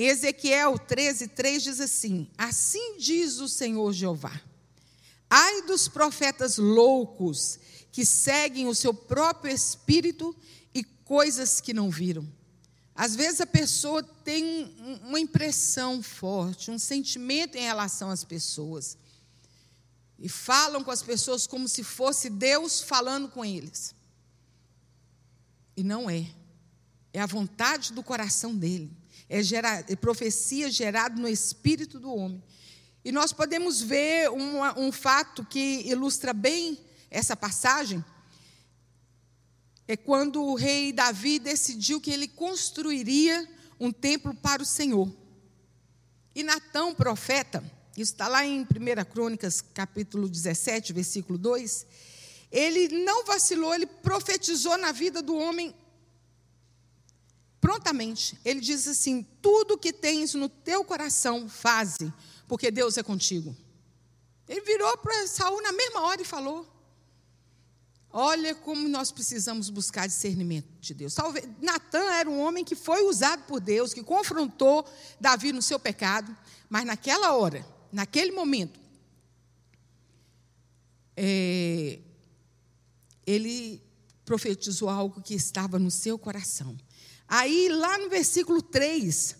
Ezequiel 13, 3 diz assim: Assim diz o Senhor Jeová: Ai dos profetas loucos que seguem o seu próprio espírito e coisas que não viram. Às vezes a pessoa tem uma impressão forte, um sentimento em relação às pessoas. E falam com as pessoas como se fosse Deus falando com eles. E não é. É a vontade do coração dele. É, gerar, é profecia gerada no espírito do homem. E nós podemos ver um, um fato que ilustra bem essa passagem. É quando o rei Davi decidiu que ele construiria um templo para o Senhor. E Natão, profeta, isso está lá em 1 Crônicas, capítulo 17, versículo 2 ele não vacilou, ele profetizou na vida do homem prontamente. Ele diz assim: tudo que tens no teu coração, faze, porque Deus é contigo. Ele virou para Saul na mesma hora e falou: Olha como nós precisamos buscar discernimento de Deus. Natan era um homem que foi usado por Deus, que confrontou Davi no seu pecado, mas naquela hora, naquele momento, é, ele profetizou algo que estava no seu coração. Aí, lá no versículo 3,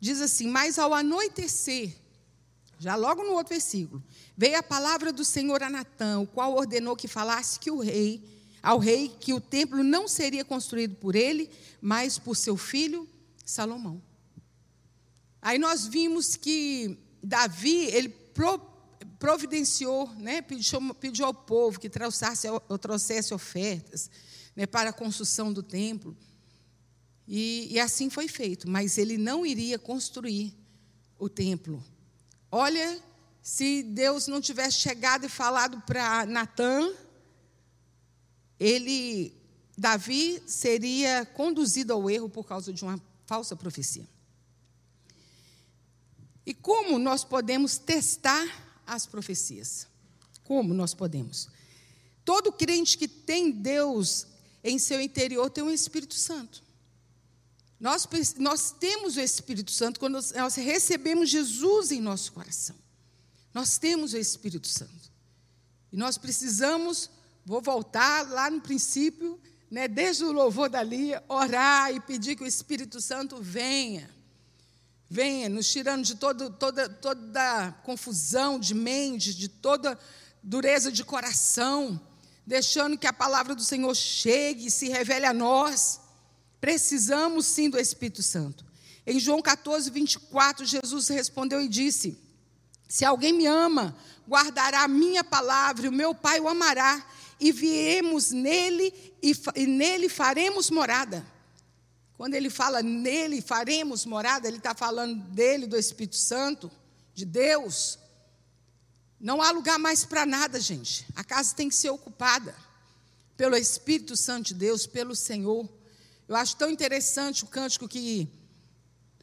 diz assim: Mas ao anoitecer, já logo no outro versículo, veio a palavra do Senhor a Natã, o qual ordenou que falasse que o rei, ao rei que o templo não seria construído por ele, mas por seu filho Salomão. Aí nós vimos que Davi, ele pro, providenciou, né, pediu, pediu ao povo que trouxesse, trouxesse ofertas né, para a construção do templo. E, e assim foi feito, mas ele não iria construir o templo. Olha, se Deus não tivesse chegado e falado para Natã, ele, Davi, seria conduzido ao erro por causa de uma falsa profecia. E como nós podemos testar as profecias. Como nós podemos? Todo crente que tem Deus em seu interior tem um Espírito Santo. Nós, nós temos o Espírito Santo quando nós recebemos Jesus em nosso coração. Nós temos o Espírito Santo. E nós precisamos, vou voltar lá no princípio, né, desde o louvor da Lia, orar e pedir que o Espírito Santo venha venha nos tirando de todo, toda, toda confusão de mente, de toda dureza de coração, deixando que a palavra do Senhor chegue e se revele a nós. Precisamos sim do Espírito Santo. Em João 14, 24, Jesus respondeu e disse: Se alguém me ama, guardará a minha palavra, e o meu Pai o amará, e viemos nele e, e nele faremos morada. Quando ele fala nele faremos morada, ele está falando dele, do Espírito Santo, de Deus. Não há lugar mais para nada, gente. A casa tem que ser ocupada pelo Espírito Santo de Deus, pelo Senhor. Eu acho tão interessante o cântico que,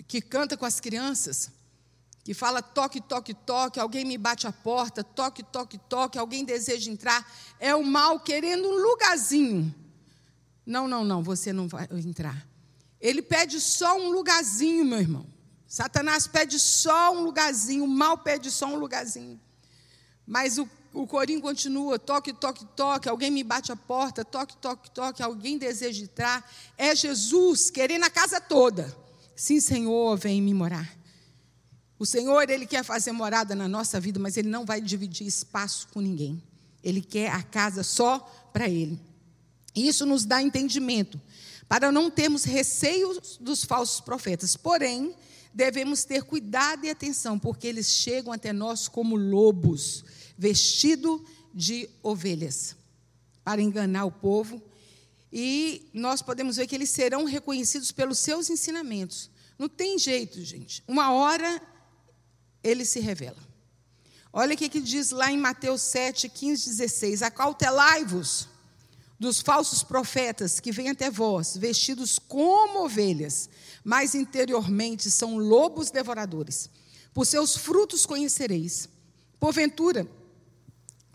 que canta com as crianças, que fala toque, toque, toque, alguém me bate a porta, toque, toque, toque, alguém deseja entrar. É o mal querendo um lugarzinho. Não, não, não, você não vai entrar. Ele pede só um lugarzinho, meu irmão. Satanás pede só um lugarzinho, o mal pede só um lugarzinho. Mas o, o corinho continua: toque, toque, toque. Alguém me bate a porta, toque, toque, toque. Alguém deseja entrar. É Jesus querendo a casa toda. Sim, Senhor, vem me morar. O Senhor, Ele quer fazer morada na nossa vida, mas Ele não vai dividir espaço com ninguém. Ele quer a casa só para Ele. E isso nos dá entendimento, para não termos receios dos falsos profetas. Porém, devemos ter cuidado e atenção, porque eles chegam até nós como lobos, vestidos de ovelhas, para enganar o povo. E nós podemos ver que eles serão reconhecidos pelos seus ensinamentos. Não tem jeito, gente. Uma hora ele se revela. Olha o que diz lá em Mateus 7, 15, 16: Acautelai-vos dos falsos profetas que vêm até vós, vestidos como ovelhas, mas interiormente são lobos devoradores. Por seus frutos conhecereis. Porventura,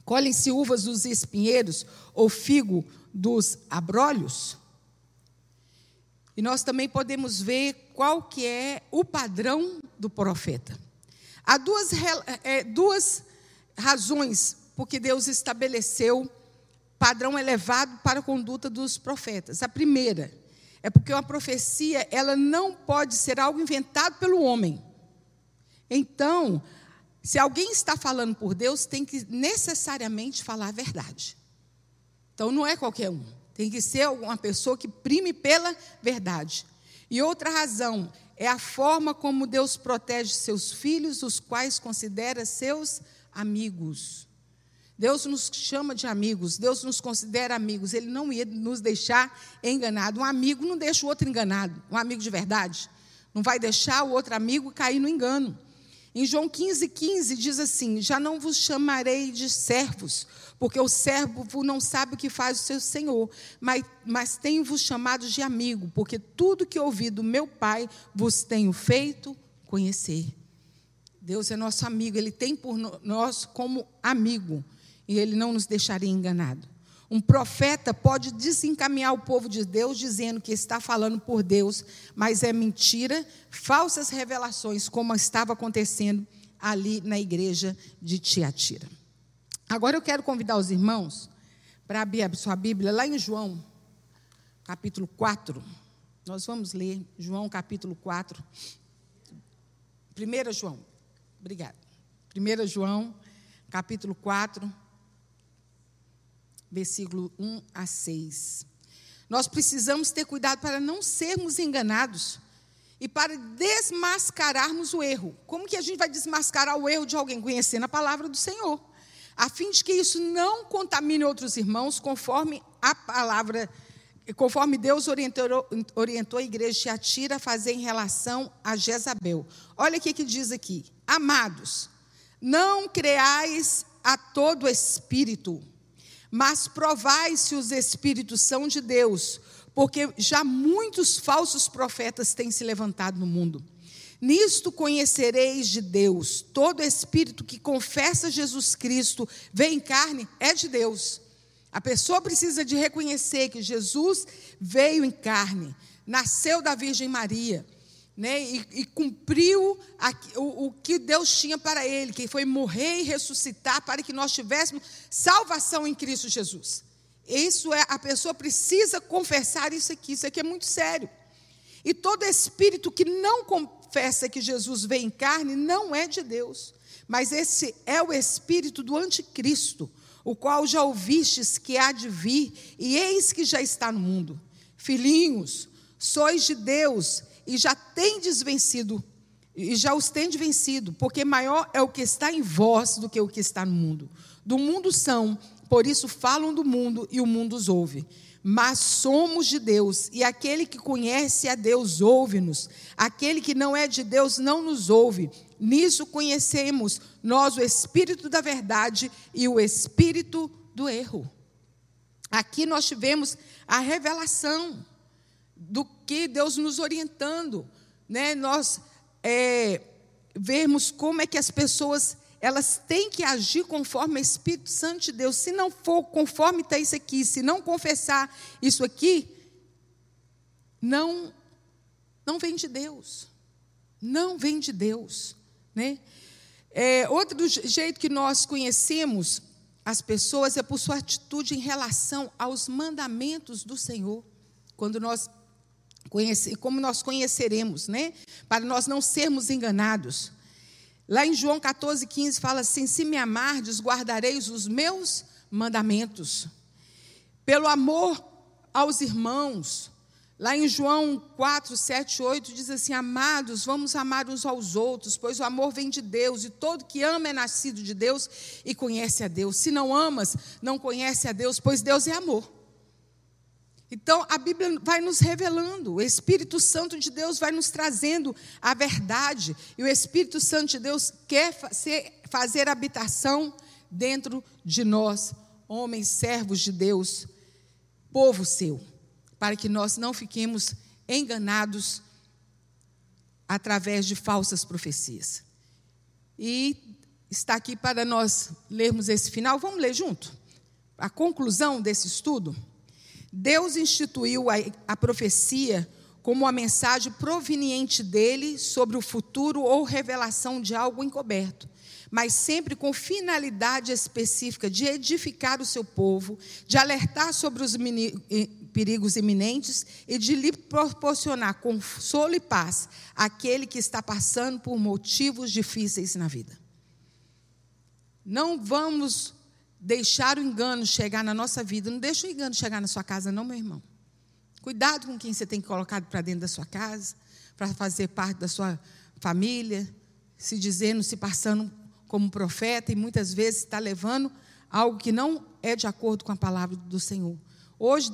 colhem-se uvas dos espinheiros ou figo dos abrolhos? E nós também podemos ver qual que é o padrão do profeta. Há duas, é, duas razões porque Deus estabeleceu padrão elevado para a conduta dos profetas. A primeira é porque uma profecia ela não pode ser algo inventado pelo homem. Então, se alguém está falando por Deus, tem que necessariamente falar a verdade. Então, não é qualquer um. Tem que ser uma pessoa que prime pela verdade. E outra razão é a forma como Deus protege seus filhos, os quais considera seus amigos. Deus nos chama de amigos, Deus nos considera amigos, Ele não ia nos deixar enganado. Um amigo não deixa o outro enganado, um amigo de verdade. Não vai deixar o outro amigo cair no engano. Em João 15, 15 diz assim: Já não vos chamarei de servos, porque o servo não sabe o que faz o seu senhor, mas, mas tenho-vos chamado de amigo, porque tudo que ouvi do meu Pai vos tenho feito conhecer. Deus é nosso amigo, Ele tem por nós como amigo, e Ele não nos deixaria enganado. Um profeta pode desencaminhar o povo de Deus dizendo que está falando por Deus, mas é mentira, falsas revelações, como estava acontecendo ali na igreja de Tiatira. Agora eu quero convidar os irmãos para abrir a sua Bíblia lá em João, capítulo 4. Nós vamos ler João capítulo 4. 1 João, obrigada. 1 João, capítulo 4, versículo 1 a 6. Nós precisamos ter cuidado para não sermos enganados e para desmascararmos o erro. Como que a gente vai desmascarar o erro de alguém? Conhecendo a palavra do Senhor a fim de que isso não contamine outros irmãos, conforme a palavra, conforme Deus orientou, orientou a igreja de Atira a fazer em relação a Jezabel. Olha o que diz aqui: Amados, não creais a todo espírito, mas provai se os espíritos são de Deus, porque já muitos falsos profetas têm se levantado no mundo. Nisto conhecereis de Deus. Todo espírito que confessa Jesus Cristo vem em carne é de Deus. A pessoa precisa de reconhecer que Jesus veio em carne, nasceu da Virgem Maria, né, e, e cumpriu a, o, o que Deus tinha para ele, que foi morrer e ressuscitar para que nós tivéssemos salvação em Cristo Jesus. Isso é, a pessoa precisa confessar isso aqui, isso aqui é muito sério. E todo espírito que não confessa que Jesus veio em carne não é de Deus, mas esse é o espírito do anticristo, o qual já ouvistes que há de vir, e eis que já está no mundo. Filhinhos, sois de Deus e já tendes vencido, e já os tendes vencido, porque maior é o que está em vós do que o que está no mundo. Do mundo são, por isso falam do mundo e o mundo os ouve mas somos de Deus, e aquele que conhece a Deus ouve-nos, aquele que não é de Deus não nos ouve. Nisso conhecemos nós o espírito da verdade e o espírito do erro. Aqui nós tivemos a revelação do que Deus nos orientando, né? Nós é, vermos como é que as pessoas elas têm que agir conforme o Espírito Santo de Deus. Se não for conforme está isso aqui, se não confessar isso aqui, não não vem de Deus. Não vem de Deus. Né? É, outro jeito que nós conhecemos as pessoas é por sua atitude em relação aos mandamentos do Senhor. Quando nós conhece, como nós conheceremos, né? Para nós não sermos enganados. Lá em João 14, 15 fala assim: Se me amardes, guardareis os meus mandamentos. Pelo amor aos irmãos. Lá em João 4, 7, 8 diz assim: Amados, vamos amar uns aos outros, pois o amor vem de Deus, e todo que ama é nascido de Deus e conhece a Deus. Se não amas, não conhece a Deus, pois Deus é amor. Então, a Bíblia vai nos revelando, o Espírito Santo de Deus vai nos trazendo a verdade, e o Espírito Santo de Deus quer fazer habitação dentro de nós, homens, servos de Deus, povo seu, para que nós não fiquemos enganados através de falsas profecias. E está aqui para nós lermos esse final, vamos ler junto? A conclusão desse estudo. Deus instituiu a, a profecia como uma mensagem proveniente dele sobre o futuro ou revelação de algo encoberto, mas sempre com finalidade específica de edificar o seu povo, de alertar sobre os perigos iminentes e de lhe proporcionar consolo e paz àquele que está passando por motivos difíceis na vida. Não vamos deixar o engano chegar na nossa vida. Não deixa o engano chegar na sua casa, não, meu irmão. Cuidado com quem você tem colocado para dentro da sua casa, para fazer parte da sua família, se dizendo, se passando como profeta e muitas vezes está levando algo que não é de acordo com a palavra do Senhor. Hoje,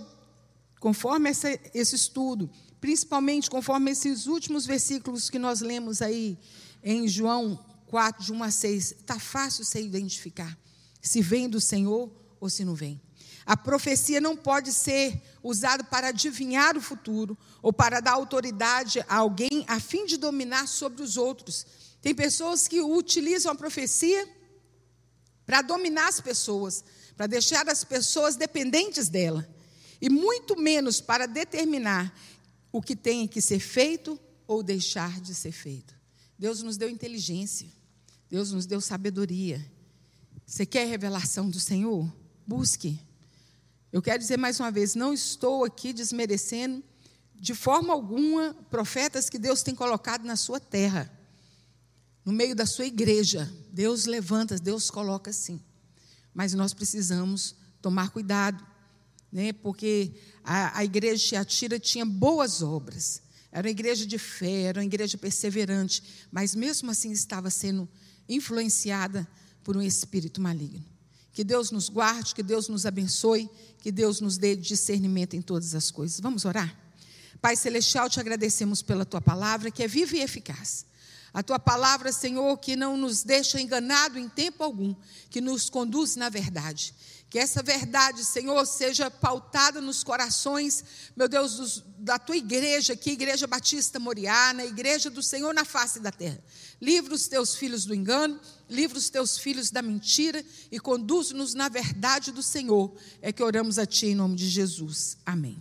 conforme essa, esse estudo, principalmente conforme esses últimos versículos que nós lemos aí em João 4, de 1 a 6, está fácil você identificar se vem do Senhor ou se não vem. A profecia não pode ser usada para adivinhar o futuro ou para dar autoridade a alguém a fim de dominar sobre os outros. Tem pessoas que utilizam a profecia para dominar as pessoas, para deixar as pessoas dependentes dela, e muito menos para determinar o que tem que ser feito ou deixar de ser feito. Deus nos deu inteligência, Deus nos deu sabedoria. Você quer revelação do Senhor? Busque. Eu quero dizer mais uma vez: não estou aqui desmerecendo de forma alguma profetas que Deus tem colocado na sua terra, no meio da sua igreja. Deus levanta, Deus coloca sim. Mas nós precisamos tomar cuidado, né? porque a, a igreja de Tiatira tinha boas obras, era uma igreja de fé, era uma igreja perseverante, mas mesmo assim estava sendo influenciada por um espírito maligno. Que Deus nos guarde, que Deus nos abençoe, que Deus nos dê discernimento em todas as coisas. Vamos orar? Pai Celestial, te agradecemos pela tua palavra, que é viva e eficaz. A tua palavra, Senhor, que não nos deixa enganado em tempo algum, que nos conduz na verdade. Que essa verdade, Senhor, seja pautada nos corações, meu Deus, dos, da tua igreja, que é a Igreja Batista Moriá, na igreja do Senhor na face da terra. Livra os teus filhos do engano, livra os teus filhos da mentira e conduz-nos na verdade do Senhor. É que oramos a Ti em nome de Jesus. Amém.